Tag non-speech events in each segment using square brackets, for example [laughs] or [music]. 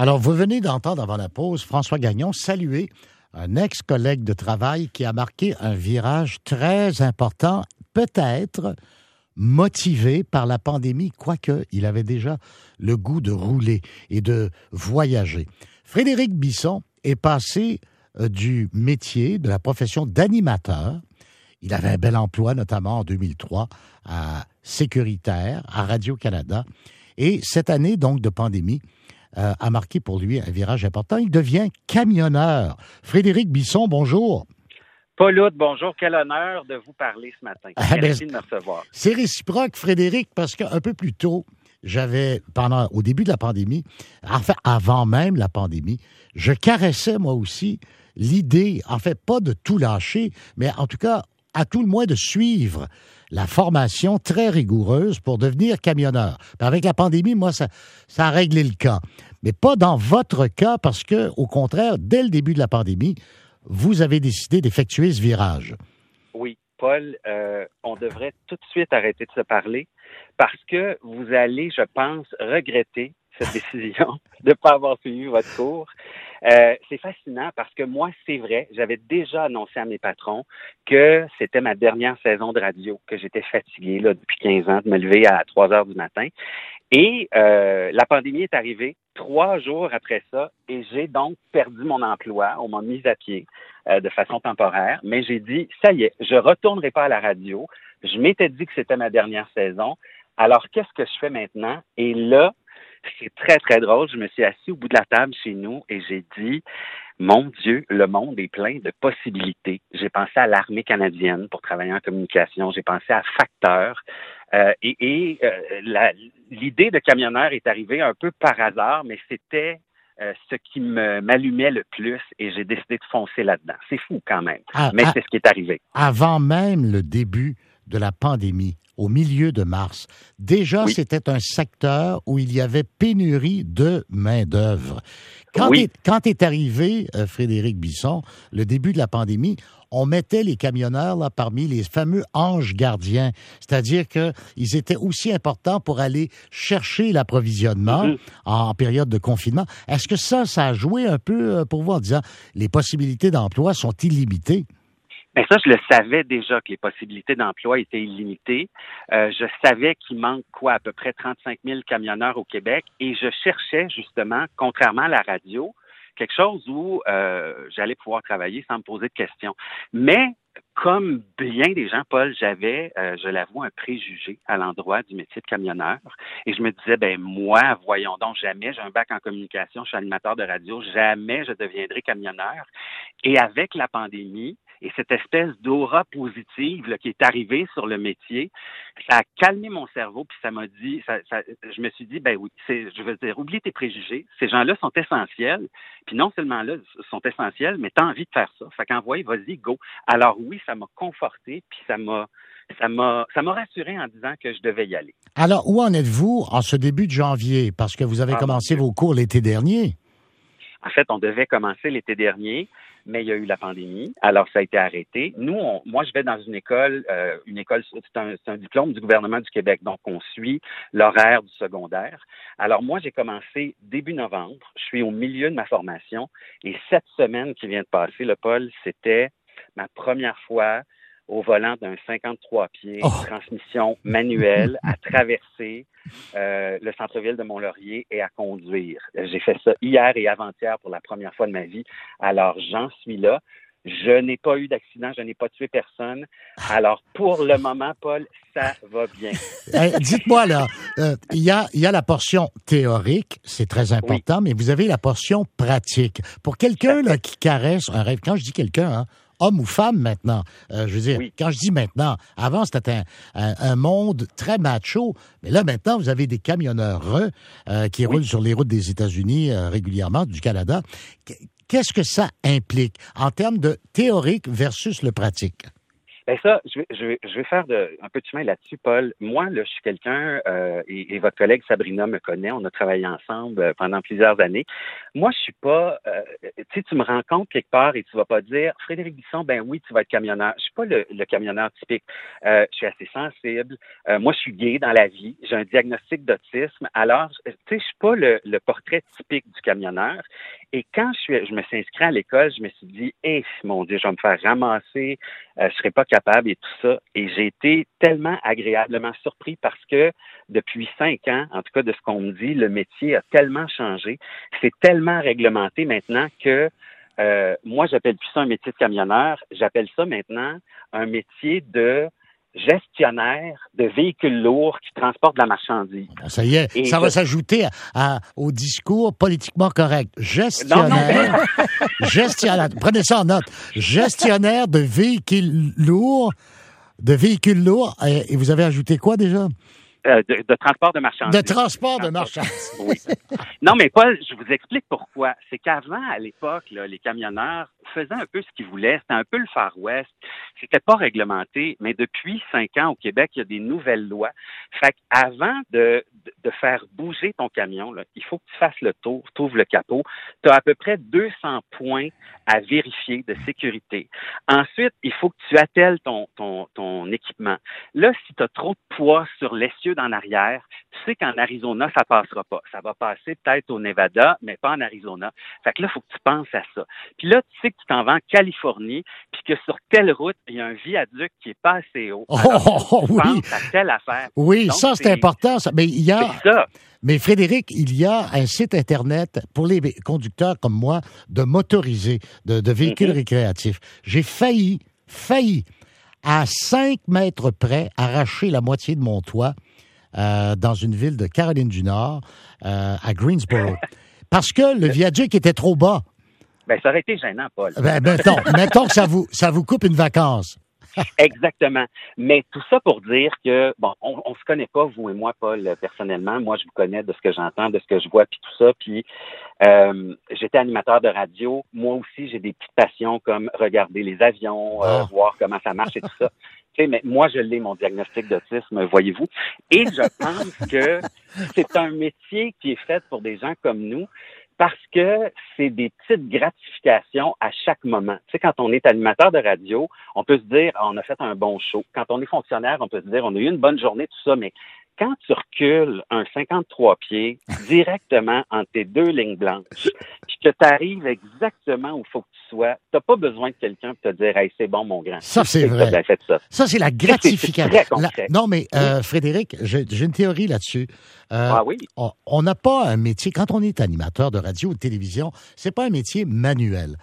Alors, vous venez d'entendre avant la pause François Gagnon saluer un ex-collègue de travail qui a marqué un virage très important, peut-être motivé par la pandémie, quoique il avait déjà le goût de rouler et de voyager. Frédéric Bisson est passé euh, du métier, de la profession d'animateur. Il avait un bel emploi, notamment en 2003, à Sécuritaire, à Radio-Canada. Et cette année, donc, de pandémie, euh, a marqué pour lui un virage important. Il devient camionneur. Frédéric Bisson, bonjour. Paul bonjour. Quel honneur de vous parler ce matin. [laughs] Ah, ben, Merci de me recevoir. C'est réciproque, Frédéric, parce qu'un peu plus tôt, j'avais, pendant, au début de la pandémie, enfin, avant même la pandémie, je caressais moi aussi l'idée, en fait, pas de tout lâcher, mais en tout cas, à tout le moins de suivre la formation très rigoureuse pour devenir camionneur. avec la pandémie, moi, ça, a réglé le cas. Mais pas dans votre cas, parce que, au contraire, dès le début de la pandémie, vous avez décidé d'effectuer ce virage. Oui, Paul, euh, on devrait tout de suite arrêter de se parler parce que vous allez, je pense, regretter cette [laughs] décision de ne pas avoir suivi votre cours. Euh, c'est fascinant parce que moi, c'est vrai, j'avais déjà annoncé à mes patrons que c'était ma dernière saison de radio, que j'étais fatigué là, depuis 15 ans de me lever à 3 heures du matin. Et euh, la pandémie est arrivée trois jours après ça et j'ai donc perdu mon emploi. On m'a mis à pied euh, de façon temporaire, mais j'ai dit, ça y est, je retournerai pas à la radio. Je m'étais dit que c'était ma dernière saison. Alors, qu'est-ce que je fais maintenant? Et là, c'est très, très drôle. Je me suis assis au bout de la table chez nous et j'ai dit, mon Dieu, le monde est plein de possibilités. J'ai pensé à l'armée canadienne pour travailler en communication. J'ai pensé à Facteur. Euh, et, euh, l'idée de camionneur est arrivée un peu par hasard, mais c'était euh, ce qui m'allumait le plus et j'ai décidé de foncer là-dedans. C'est fou quand même, ah, mais ah, c'est ce qui est arrivé. Avant même le début de la pandémie, au milieu de mars. Déjà, c'était un secteur où il y avait pénurie de main-d'œuvre. Quand, est, arrivé, euh, Frédéric Bisson, le début de la pandémie, on mettait les camionneurs là, parmi les fameux anges gardiens, c'est-à-dire qu'ils étaient aussi importants pour aller chercher l'approvisionnement mm-hmm. en période de confinement. Est-ce que ça, ça a joué un peu euh, pour vous en disant les possibilités d'emploi sont illimitées? Mais ça, je le savais déjà que les possibilités d'emploi étaient illimitées. Euh, je savais qu'il manque quoi, à peu près 35 000 camionneurs au Québec, et je cherchais justement, contrairement à la radio, quelque chose où euh, j'allais pouvoir travailler sans me poser de questions. Mais comme bien des gens, Paul, j'avais, euh, je l'avoue, un préjugé à l'endroit du métier de camionneur. Et je me disais, ben moi, voyons donc, jamais, j'ai un bac en communication, je suis animateur de radio, jamais je deviendrai camionneur. Et avec la pandémie, et cette espèce d'aura positive là, qui est arrivée sur le métier, ça a calmé mon cerveau, puis ça m'a dit, ça, je me suis dit, ben oui, je veux dire, oublie tes préjugés. Ces gens-là sont essentiels. Puis non seulement là, sont essentiels, mais tu as envie de faire ça. Fait qu'envoie, vas-y, go. Alors oui, ça m'a conforté, puis ça m'a ça m'a ça m'a rassuré en disant que je devais y aller. Alors, où en êtes-vous en ce début de janvier? Parce que vous avez ah, commencé vos cours l'été dernier. En fait, on devait commencer l'été dernier, mais il y a eu la pandémie, alors ça a été arrêté. Nous, moi, je vais dans une école, euh, une école, c'est un, un, diplôme du gouvernement du Québec, donc on suit l'horaire du secondaire. Alors moi, j'ai commencé début novembre, je suis au milieu de ma formation, et cette semaine qui vient de passer, le Paul, c'était ma première fois au volant d'un 53 pieds, transmission manuelle, à traverser euh, le centre-ville de Mont-Laurier et à conduire. J'ai fait ça hier et avant-hier pour la première fois de ma vie. Alors, j'en suis là. Je n'ai pas eu d'accident, je n'ai pas tué personne. Alors, pour le moment, Paul, ça va bien. [laughs] Dites-moi, là, euh, il y, a, y a la portion théorique, c'est très important, mais vous avez la portion pratique. Pour quelqu'un qui caresse un rêve, quand je dis quelqu'un, hein, homme ou femme maintenant? Euh, je veux dire, quand je dis maintenant, avant c'était un, monde très macho, mais là maintenant vous avez des camionneurs euh, qui roulent sur les routes des États-Unis euh, régulièrement, du Canada. Qu'est-ce que ça implique en termes de théorique versus le pratique? Ben ça, je vais, je vais, je vais faire de, un peu de chemin là-dessus, Paul. Moi, là, je suis quelqu'un, euh, et, et, votre collègue Sabrina me connaît, on a travaillé ensemble euh, pendant plusieurs années. Moi, je suis pas, euh, tu sais, tu me rencontres quelque part et tu vas pas dire, Frédéric Bisson, ben oui, tu vas être camionneur. Je suis pas le, le camionneur typique. Euh, je suis assez sensible. Euh, moi, je suis gay dans la vie. J'ai un diagnostic d'autisme. Alors, tu sais, je suis pas le, le, portrait typique du camionneur. Et quand je, suis, je me suis inscrit à l'école, je me suis dit, eh, mon Dieu, je vais me faire ramasser, euh, je serai pas capable et tout ça. Et j'ai été tellement agréablement surpris parce que depuis cinq ans, en tout cas de ce qu'on me dit, le métier a tellement changé. C'est tellement réglementé maintenant que euh, moi, j'appelle plus ça un métier de camionneur, j'appelle ça maintenant un métier de gestionnaire de véhicules lourds qui transportent de la marchandise. Ah, ça y est, Et ça va s'ajouter à, à, au discours politiquement correct. Gestionnaire, non, non, [laughs] gestionnaire, prenez ça en note, gestionnaire de véhicules lourds, de véhicules lourds, et vous avez ajouté quoi déjà? Euh, de, de, transport de marchandises. De transport de marchandises. oui. [laughs] Non, mais Paul, je vous explique pourquoi. C'est qu'avant, à l'époque, les camionneurs faisaient un peu ce qu'ils voulaient. C'était un peu le Far West. C'était pas réglementé, mais depuis cinq ans au Québec, il y a des nouvelles lois. Fait qu'avant de, de, de, faire bouger ton camion, là, il faut que tu fasses le tour, tu ouvres le capot. Tu as à peu près 200 points à vérifier de sécurité. Ensuite, il faut que tu attelles ton, ton, ton équipement. Là, si tu as trop de poids sur l'essieu d'en arrière, tu sais qu'en Arizona, ça passera pas. Ça va passer peut-être au Nevada, mais pas en Arizona. Fait que là, il faut que tu penses à ça. Puis là, tu sais que tu t'en vas en Californie, puis que sur telle route, il y a un viaduc qui est pas assez haut. Alors, oh, oh, tu oui. penses à telle affaire. Oui, Donc, ça, c'est important. Ça. Mais il y a... ça. Mais Frédéric, il y a un site Internet pour les conducteurs comme moi de motorisés, de, de véhicules mm -hmm. récréatifs. J'ai failli, failli, à 5 mètres près, arracher la moitié de mon toit euh, dans une ville de Caroline du Nord, euh, à Greensboro. Parce que le viaduc était trop bas. Ben, ça aurait été gênant, Paul. Ben, mettons, mettons que ça vous, ça vous coupe une vacance. [laughs] Exactement. Mais tout ça pour dire que, bon, on, on se connaît pas, vous et moi, Paul, personnellement. Moi, je vous connais de ce que j'entends, de ce que je vois, puis tout ça. Puis, euh, j'étais animateur de radio. Moi aussi, j'ai des petites passions comme regarder les avions, euh, oh. voir comment ça marche et tout ça. [laughs] Tu sais, mais moi, je l'ai, mon diagnostic d'autisme, voyez-vous. Et je pense que c'est un métier qui est fait pour des gens comme nous parce que c'est des petites gratifications à chaque moment. Tu sais, quand on est animateur de radio, on peut se dire, on a fait un bon show. Quand on est fonctionnaire, on peut se dire, on a eu une bonne journée, tout ça, mais quand tu recules un 53 pieds [laughs] directement entre tes deux lignes blanches, puis que tu arrives exactement où il faut que tu sois, tu n'as pas besoin de quelqu'un pour te dire hey, c'est bon, mon grand. Ça, c'est vrai. Fait ça, ça c'est la [laughs] gratification. La... Non, mais euh, oui. Frédéric, j'ai une théorie là-dessus. Euh, ah oui? On n'a pas un métier, quand on est animateur de radio ou de télévision, c'est pas un métier manuel.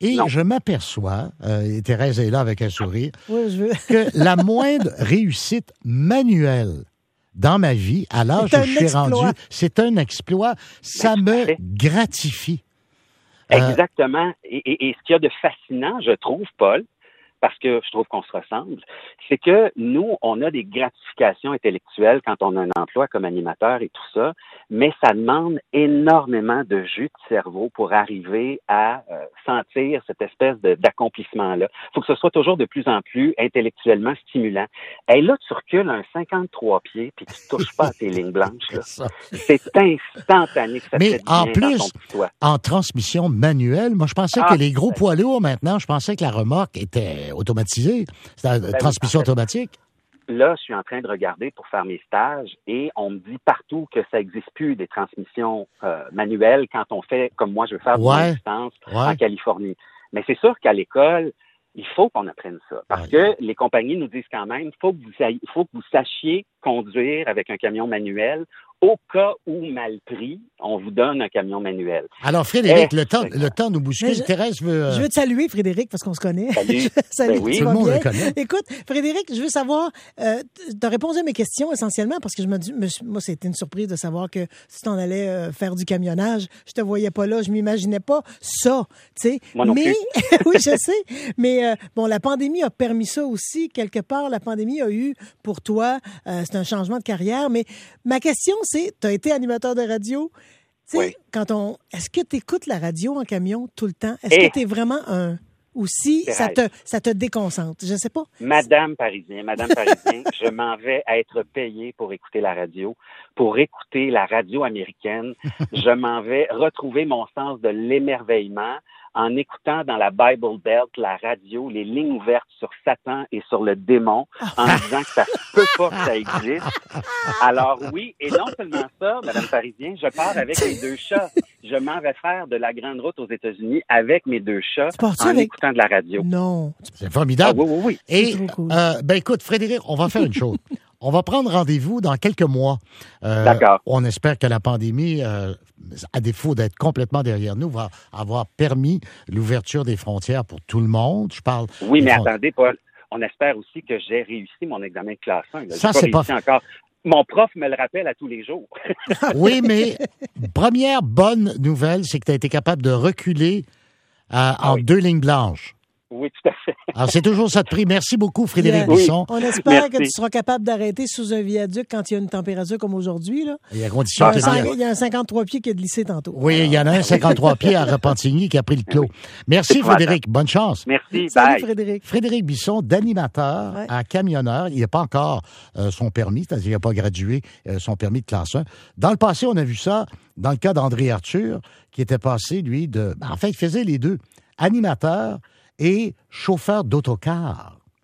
Et non. je m'aperçois, euh, et Thérèse est là avec un sourire, oui, je veux... que la moindre réussite manuelle dans ma vie, à l'âge où je suis rendu, c'est un exploit. Ça me gratifie. Exactement. Euh... Et, et, et, ce qu'il y a de fascinant, je trouve, Paul, parce que je trouve qu'on se ressemble, c'est que nous, on a des gratifications intellectuelles quand on a un emploi comme animateur et tout ça, mais ça demande énormément de jus de cerveau pour arriver à euh, sentir cette espèce d'accomplissement-là. Il faut que ce soit toujours de plus en plus intellectuellement stimulant. Et là, tu recules un 53 pieds puis tu touches pas à tes lignes blanches. C'est instantané que ça Mais en plus, en transmission manuelle, moi, je pensais ah, que les gros poids lourds, maintenant, je pensais que la remorque était automatisé. C'est la ben, transmission automatique. Là, je suis en train de regarder pour faire mes stages et on me dit partout que ça n'existe plus des transmissions euh, manuelles quand on fait, comme moi, je veux faire ouais, distance ouais. en Californie. Mais c'est sûr qu'à l'école, il faut qu'on apprenne ça. Parce ouais. que les compagnies nous disent quand même, il faut, que vous, faut que vous sachiez conduire avec un camion manuel au cas où mal pris, on vous donne un camion manuel. Alors, Frédéric, le temps, le temps nous bouscule. Je, Thérèse veut. Euh... Je veux te saluer, Frédéric, parce qu'on se connaît. Salut. [laughs] Salut ben oui. Tout le monde le connaît. Écoute, Frédéric, je veux savoir, euh, tu as répondu à mes questions essentiellement parce que je me dis, moi, c'était une surprise de savoir que si tu en allais euh, faire du camionnage, je te voyais pas là, je m'imaginais pas ça, tu sais. Moi non Mais, plus. [laughs] oui, je sais. Mais euh, bon, la pandémie a permis ça aussi. Quelque part, la pandémie a eu pour toi, euh, c'est un changement de carrière. Mais ma question, c'est, tu as été animateur de radio. Oui. Quand on, est-ce que tu écoutes la radio en camion tout le temps? Est-ce Et... que tu es vraiment un, ou si ça te, ça te déconcentre? Je sais pas. Madame Parisien, Madame Parisien, [laughs] je m'en vais être payé pour écouter la radio, pour écouter la radio américaine. [laughs] Je m'en vais retrouver mon sens de l'émerveillement en écoutant dans la Bible Belt, la radio, les lignes ouvertes sur Satan et sur le démon, en [laughs] disant que ça peut pas que ça existe. Alors oui, et non seulement ça, Madame Parisien, je pars avec mes deux chats. Je m'en vais faire de la grande route aux États-Unis avec mes deux chats en écoutant de la radio. Non. C'est formidable. Ah, oui, oui, oui. Et, euh, ben écoute, Frédéric, on va faire une chose. [laughs] On va prendre rendez-vous dans quelques mois. Euh, D'accord. On espère que la pandémie, euh, à défaut d'être complètement derrière nous, va avoir permis l'ouverture des frontières pour tout le monde. Je parle. Oui, mais attendez, Paul. On espère aussi que j'ai réussi mon examen de classe 1. Ça, c'est pas, encore. Mon prof me le rappelle à tous les jours. [laughs] oui, mais [laughs] première bonne nouvelle, c'est que tu as été capable de reculer euh, en deux lignes blanches. Oui, tout à fait. Alors, c'est toujours ça de prix. Merci beaucoup, Frédéric Bisson. On espère que tu seras capable d'arrêter sous un viaduc quand il y a une température comme aujourd'hui. Il y a condition Il y a un 53 pieds qui a glissé tantôt. Oui, il y en a un 53 pieds à Repentigny qui a pris le clos. Merci, Frédéric. Bonne chance. Merci. Salut, Frédéric. Frédéric Bisson, d'animateur à camionneur. Il n'a pas encore euh, son permis, c'est-à-dire qu'il n'a pas gradué euh, son permis de classe 1. Dans le passé, on a vu ça dans le cas d'André Arthur, qui était passé, lui, de. Ben, en fait, il faisait les deux. Animateur et chauffeur d'autocar.